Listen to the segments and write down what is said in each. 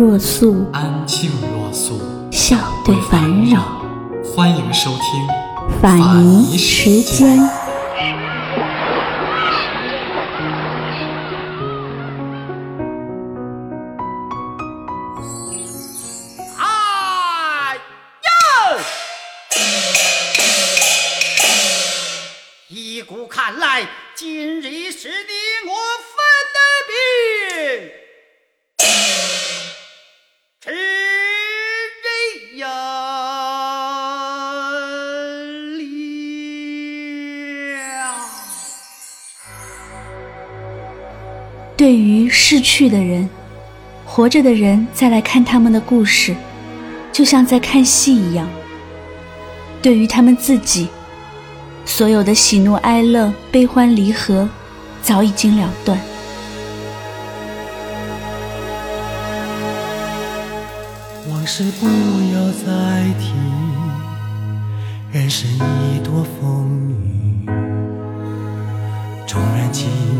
若素，安静若素，笑对烦扰。欢迎收听法尼时间。去的人，活着的人再来看他们的故事，就像在看戏一样。对于他们自己，所有的喜怒哀乐、悲欢离合，早已经了断。往事不要再提，人生已多风雨。纵然寂寞不去，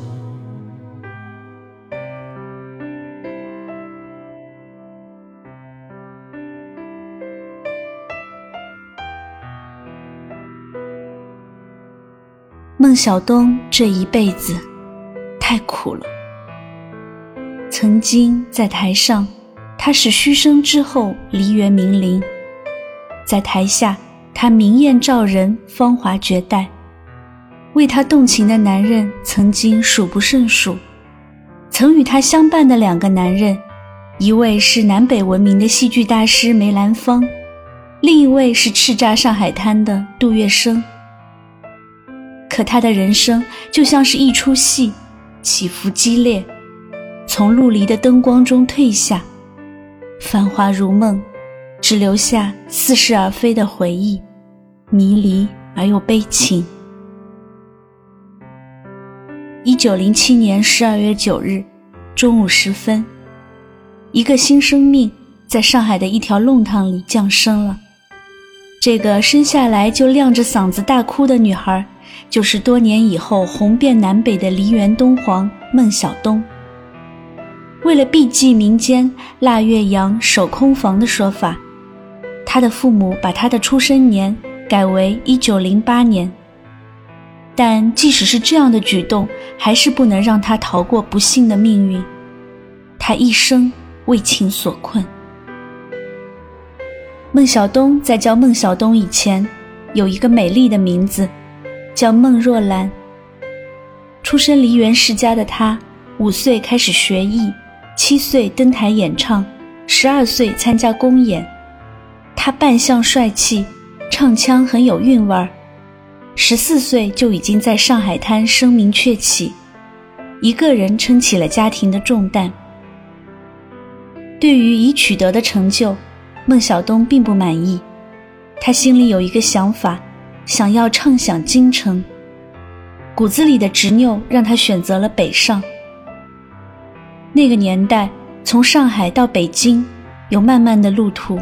孟小冬这一辈子太苦了。曾经在台上，他是嘘声之后梨园名伶；在台下，他明艳照人，芳华绝代。为他动情的男人曾经数不胜数，曾与他相伴的两个男人，一位是南北闻名的戏剧大师梅兰芳，另一位是叱咤上海滩的杜月笙。可他的人生就像是一出戏，起伏激烈，从陆离的灯光中退下，繁华如梦，只留下似是而非的回忆，迷离而又悲情。一九零七年十二月九日中午时分，一个新生命在上海的一条弄堂里降生了。这个生下来就亮着嗓子大哭的女孩。就是多年以后红遍南北的梨园东皇孟小冬。为了避忌民间腊月阳守空房的说法，他的父母把他的出生年改为一九零八年。但即使是这样的举动，还是不能让他逃过不幸的命运。他一生为情所困。孟小冬在叫孟小冬以前，有一个美丽的名字。叫孟若兰。出身梨园世家的她，五岁开始学艺，七岁登台演唱，十二岁参加公演。她扮相帅气，唱腔很有韵味儿。十四岁就已经在上海滩声名鹊起，一个人撑起了家庭的重担。对于已取得的成就，孟小冬并不满意，他心里有一个想法。想要畅享京城，骨子里的执拗让他选择了北上。那个年代，从上海到北京有漫漫的路途，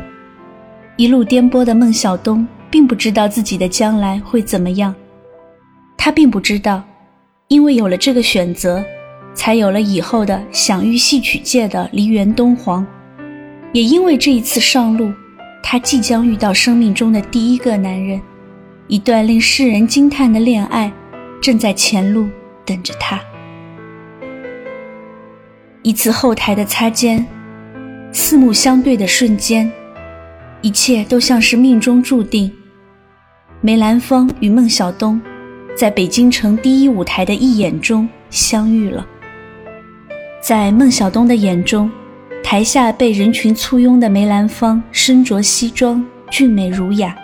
一路颠簸的孟小冬并不知道自己的将来会怎么样。他并不知道，因为有了这个选择，才有了以后的享誉戏曲界的梨园东皇。也因为这一次上路，他即将遇到生命中的第一个男人。一段令世人惊叹的恋爱，正在前路等着他。一次后台的擦肩，四目相对的瞬间，一切都像是命中注定。梅兰芳与孟小冬，在北京城第一舞台的一眼中相遇了。在孟小冬的眼中，台下被人群簇拥的梅兰芳身着西装，俊美儒雅，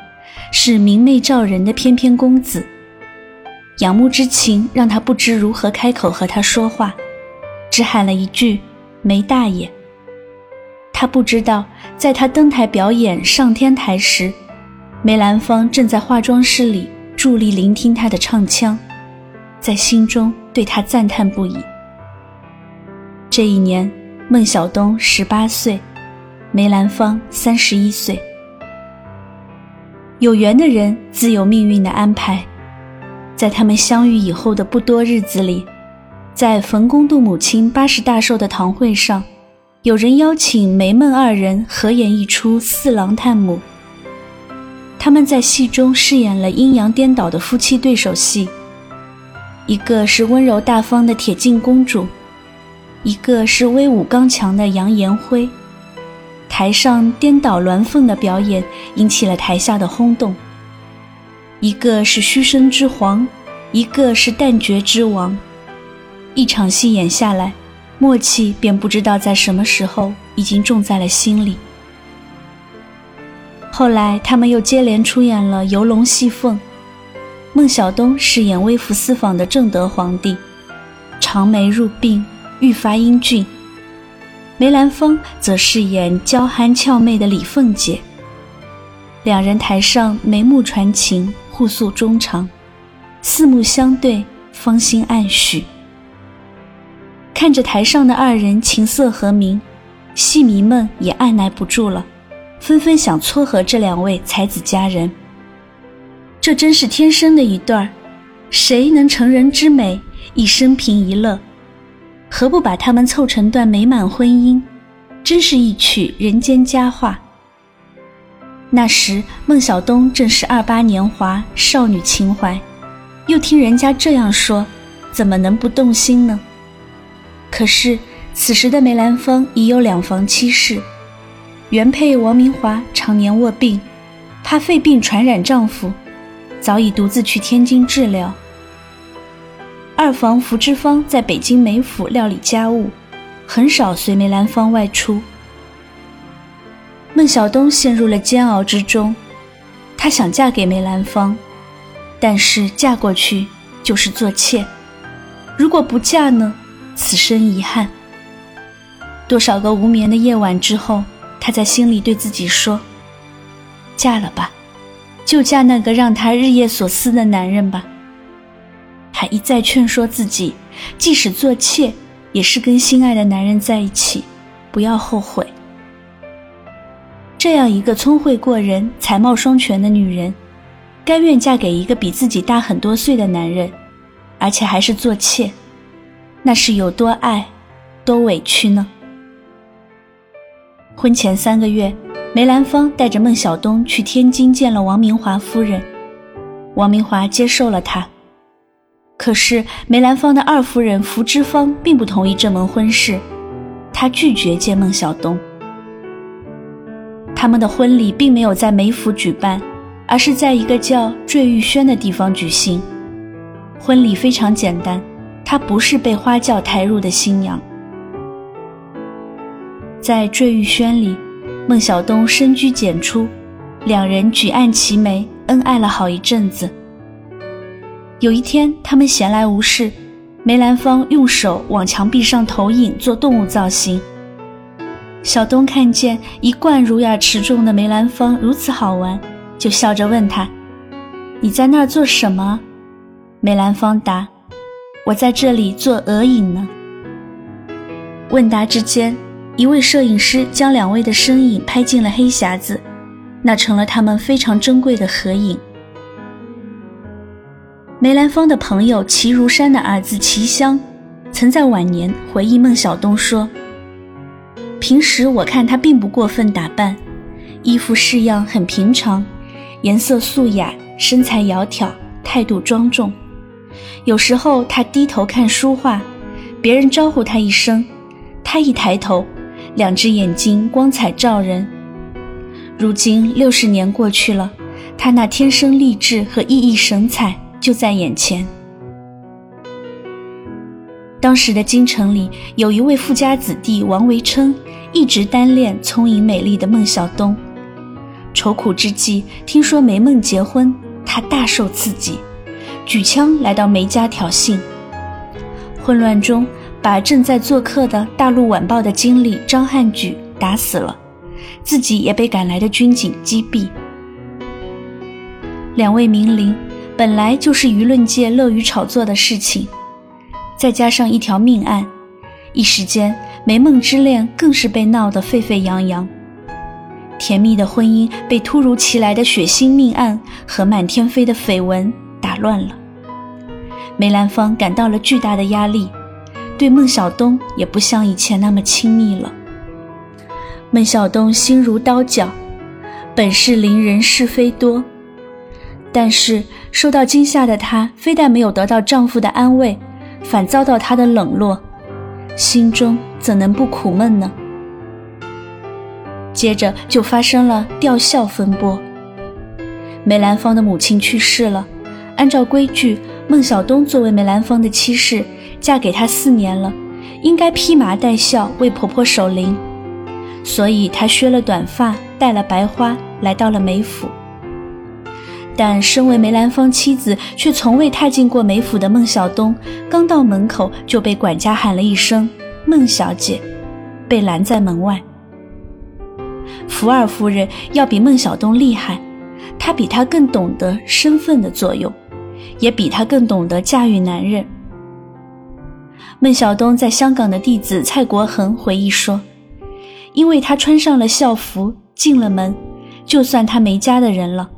是明媚照人的翩翩公子。仰慕之情让他不知如何开口和他说话，只喊了一句“梅大爷”。他不知道，在他登台表演上天台时，梅兰芳正在化妆室里伫立聆听他的唱腔，在心中对他赞叹不已。这一年，孟小冬十八岁，梅兰芳三十一岁。有缘的人自有命运的安排。在他们相遇以后的不多日子里，在冯公度母亲八十大寿的堂会上，有人邀请梅孟二人合演一出《四郎探母》。他们在戏中饰演了阴阳颠倒的夫妻对手戏，一个是温柔大方的铁镜公主，一个是威武刚强的杨延辉。台上颠倒鸾凤的表演引起了台下的轰动。一个是虚声之皇，一个是旦角之王，一场戏演下来，默契便不知道在什么时候已经种在了心里。后来他们又接连出演了《游龙戏凤》，孟小冬饰演微服私访的正德皇帝，长眉入鬓，愈发英俊；梅兰芳则饰演娇憨俏媚的李凤姐。两人台上眉目传情。互诉衷肠，四目相对，芳心暗许。看着台上的二人琴瑟和鸣，戏迷们也按耐不住了，纷纷想撮合这两位才子佳人。这真是天生的一对儿，谁能成人之美，一生平一乐？何不把他们凑成段美满婚姻？真是一曲人间佳话。那时，孟小冬正是二八年华，少女情怀，又听人家这样说，怎么能不动心呢？可是，此时的梅兰芳已有两房妻室，原配王明华常年卧病，怕肺病传染丈夫，早已独自去天津治疗。二房福芝芳在北京梅府料理家务，很少随梅兰芳外出。孟小冬陷入了煎熬之中，她想嫁给梅兰芳，但是嫁过去就是做妾，如果不嫁呢？此生遗憾。多少个无眠的夜晚之后，她在心里对自己说：“嫁了吧，就嫁那个让她日夜所思的男人吧。”还一再劝说自己，即使做妾，也是跟心爱的男人在一起，不要后悔。这样一个聪慧过人、才貌双全的女人，甘愿嫁给一个比自己大很多岁的男人，而且还是做妾，那是有多爱、多委屈呢？婚前三个月，梅兰芳带着孟小冬去天津见了王明华夫人，王明华接受了她。可是梅兰芳的二夫人福芝芳并不同意这门婚事，她拒绝见孟小冬。他们的婚礼并没有在梅府举办，而是在一个叫坠玉轩的地方举行。婚礼非常简单，她不是被花轿抬入的新娘。在坠玉轩里，孟小冬深居简出，两人举案齐眉，恩爱了好一阵子。有一天，他们闲来无事，梅兰芳用手往墙壁上投影做动物造型。小东看见一贯儒雅持重的梅兰芳如此好玩，就笑着问他：“你在那儿做什么？”梅兰芳答：“我在这里做额影呢。”问答之间，一位摄影师将两位的身影拍进了黑匣子，那成了他们非常珍贵的合影。梅兰芳的朋友齐如山的儿子齐香，曾在晚年回忆孟小冬说。平时我看他并不过分打扮，衣服式样很平常，颜色素雅，身材窈窕，态度庄重。有时候他低头看书画，别人招呼他一声，他一抬头，两只眼睛光彩照人。如今六十年过去了，他那天生丽质和熠熠神采就在眼前。当时的京城里有一位富家子弟王维琛，一直单恋聪颖美丽的孟小冬。愁苦之际，听说梅梦结婚，他大受刺激，举枪来到梅家挑衅。混乱中，把正在做客的《大陆晚报》的经理张汉举打死了，自己也被赶来的军警击毙。两位名伶本来就是舆论界乐于炒作的事情，再加上一条命案，一时间梅梦之恋更是被闹得沸沸扬扬。甜蜜的婚姻被突如其来的血腥命案和满天飞的绯闻打乱了。梅兰芳感到了巨大的压力，对孟小冬也不像以前那么亲密了。孟小冬心如刀绞，本是伶人是非多，但是受到惊吓的她，非但没有得到丈夫的安慰，反遭到他的冷落，心中怎能不苦闷呢？接着就发生了吊孝风波。梅兰芳的母亲去世了，按照规矩，孟小冬作为梅兰芳的妻室，嫁给他四年了，应该披麻戴孝为婆婆守灵，所以她削了短发，戴了白花，来到了梅府。但身为梅兰芳妻子，却从未踏进过梅府的孟小冬，刚到门口就被管家喊了一声“孟小姐”，被拦在门外。福尔夫人要比孟小冬厉害，她比他更懂得身份的作用，也比他更懂得驾驭男人。孟小冬在香港的弟子蔡国恒回忆说：“因为他穿上了校服进了门，就算他梅家的人了，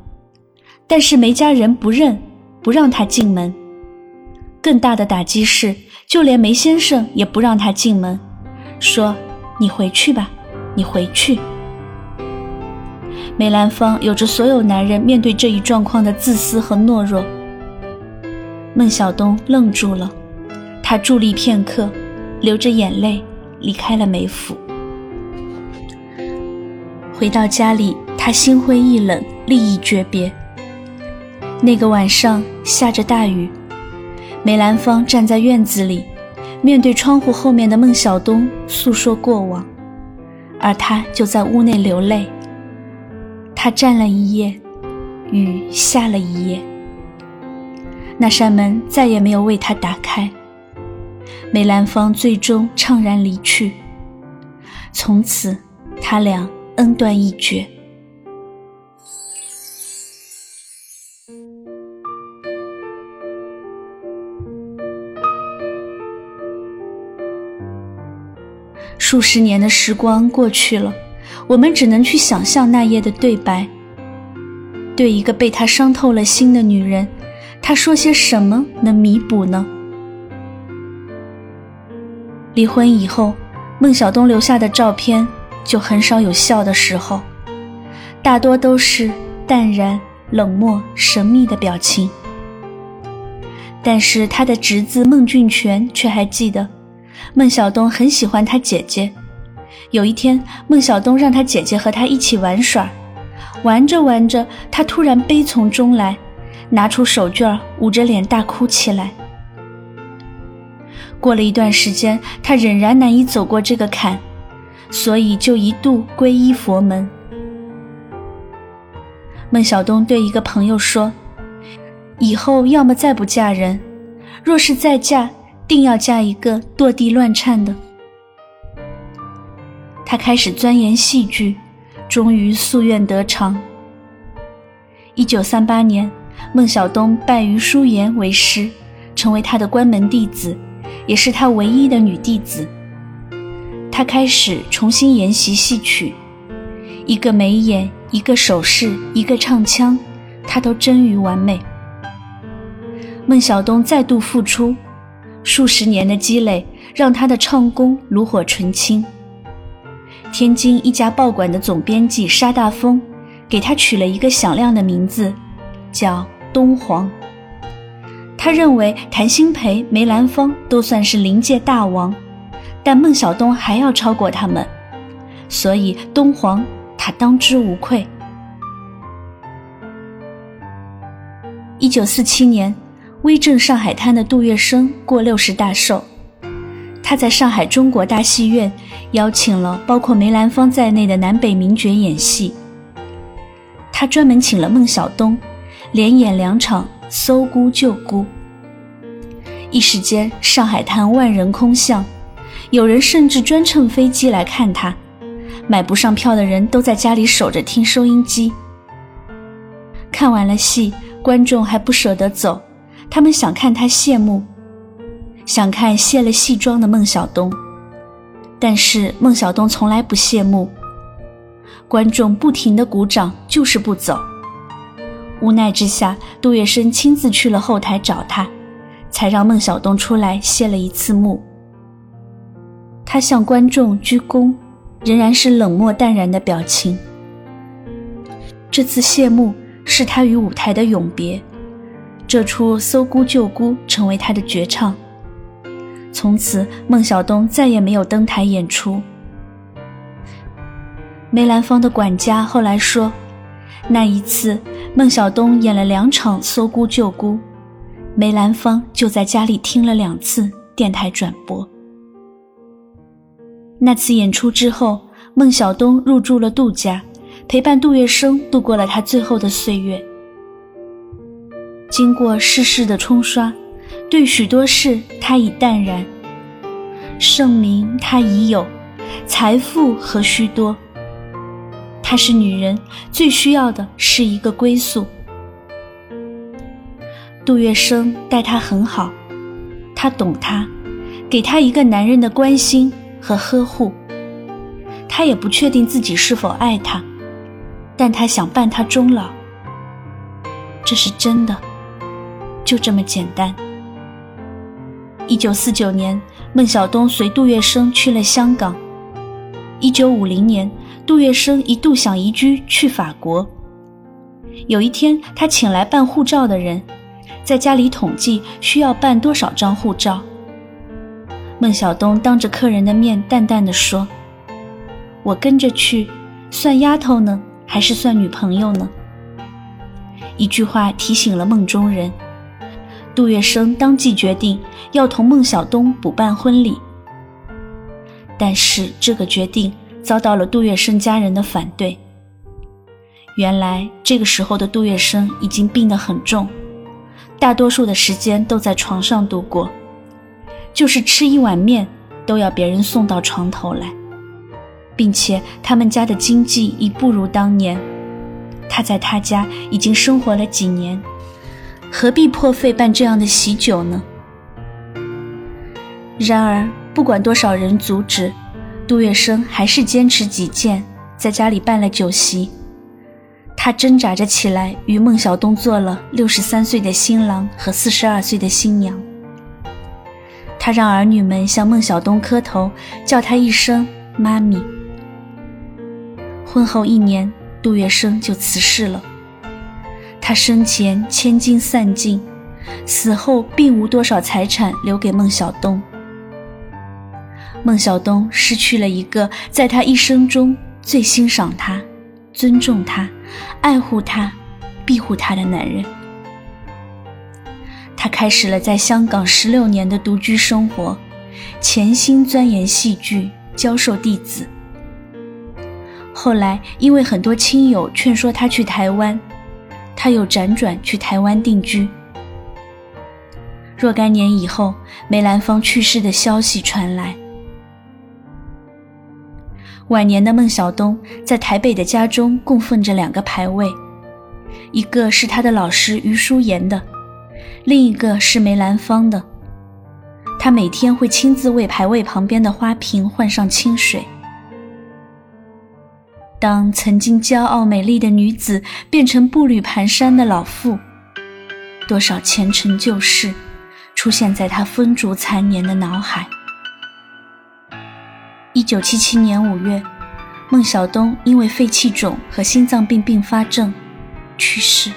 但是梅家人不认，不让他进门。更大的打击是，就连梅先生也不让他进门，说：‘你回去吧，你回去。’”梅兰芳有着所有男人面对这一状况的自私和懦弱。孟小冬愣住了，他伫立片刻，流着眼泪离开了梅府。回到家里，他心灰意冷，立意诀别。那个晚上下着大雨，梅兰芳站在院子里，面对窗户后面的孟小冬诉说过往，而他就在屋内流泪。他站了一夜，雨下了一夜，那扇门再也没有为他打开。梅兰芳最终怅然离去，从此他俩恩断义绝。数十年的时光过去了。我们只能去想象那夜的对白。对一个被他伤透了心的女人，他说些什么能弥补呢？离婚以后，孟小冬留下的照片就很少有笑的时候，大多都是淡然、冷漠、神秘的表情。但是他的侄子孟俊全却还记得，孟小冬很喜欢他姐姐。有一天，孟小冬让他姐姐和他一起玩耍，玩着玩着，他突然悲从中来，拿出手绢捂着脸大哭起来。过了一段时间，他仍然难以走过这个坎，所以就一度皈依佛门。孟小冬对一个朋友说：“以后要么再不嫁人，若是再嫁，定要嫁一个堕地乱颤的。”他开始钻研戏剧，终于夙愿得偿。一九三八年，孟小冬拜于淑妍为师，成为他的关门弟子，也是他唯一的女弟子。他开始重新研习戏曲，一个眉眼，一个手势，一个唱腔，他都臻于完美。孟小冬再度复出，数十年的积累让他的唱功炉火纯青。天津一家报馆的总编辑沙大风，给他取了一个响亮的名字，叫东皇。他认为谭鑫培、梅兰芳都算是临界大王，但孟小冬还要超过他们，所以东皇他当之无愧。一九四七年，威震上海滩的杜月笙过六十大寿，他在上海中国大戏院邀请了包括梅兰芳在内的南北名角演戏。他专门请了孟小冬，连演两场《搜孤救孤》。一时间，上海滩万人空巷，有人甚至专乘飞机来看他。买不上票的人都在家里守着听收音机。看完了戏，观众还不舍得走，他们想看他谢幕。想看卸了戏装的孟小冬，但是孟小冬从来不谢幕。观众不停的鼓掌，就是不走。无奈之下，杜月笙亲自去了后台找他，才让孟小冬出来谢了一次幕。他向观众鞠躬，仍然是冷漠淡然的表情。这次谢幕是他与舞台的永别，这出《搜孤救孤》成为他的绝唱。从此，孟小冬再也没有登台演出。梅兰芳的管家后来说，那一次孟小冬演了两场《搜孤救孤》，梅兰芳就在家里听了两次电台转播。那次演出之后，孟小冬入住了杜家，陪伴杜月笙度过了他最后的岁月。经过世事的冲刷。对许多事，他已淡然；盛名他已有，财富何须多？她是女人，最需要的是一个归宿。杜月笙待她很好，他懂她，给她一个男人的关心和呵护。他也不确定自己是否爱她，但他想伴她终老。这是真的，就这么简单。一九四九年，孟小冬随杜月笙去了香港。一九五零年，杜月笙一度想移居去法国。有一天，他请来办护照的人，在家里统计需要办多少张护照。孟小冬当着客人的面淡淡的说：“我跟着去，算丫头呢，还是算女朋友呢？”一句话提醒了梦中人。杜月笙当即决定要同孟小冬补办婚礼，但是这个决定遭到了杜月笙家人的反对。原来这个时候的杜月笙已经病得很重，大多数的时间都在床上度过，就是吃一碗面都要别人送到床头来，并且他们家的经济已不如当年，他在他家已经生活了几年。何必破费办这样的喜酒呢？然而，不管多少人阻止，杜月笙还是坚持己见，在家里办了酒席。他挣扎着起来，与孟小冬做了六十三岁的新郎和四十二岁的新娘。他让儿女们向孟小冬磕头，叫他一声“妈咪”。婚后一年，杜月笙就辞世了。他生前千金散尽，死后并无多少财产留给孟小冬。孟小冬失去了一个在他一生中最欣赏他、尊重他、爱护他、庇护他的男人。他开始了在香港十六年的独居生活，潜心钻研戏剧，教授弟子。后来因为很多亲友劝说他去台湾。他又辗转去台湾定居。若干年以后，梅兰芳去世的消息传来。晚年的孟小冬在台北的家中供奉着两个牌位，一个是他的老师余叔岩的，另一个是梅兰芳的。他每天会亲自为牌位旁边的花瓶换上清水。当曾经骄傲美丽的女子变成步履蹒跚的老妇，多少前尘旧事出现在她风烛残年的脑海。一九七七年五月，孟小冬因为肺气肿和心脏病并发症去世。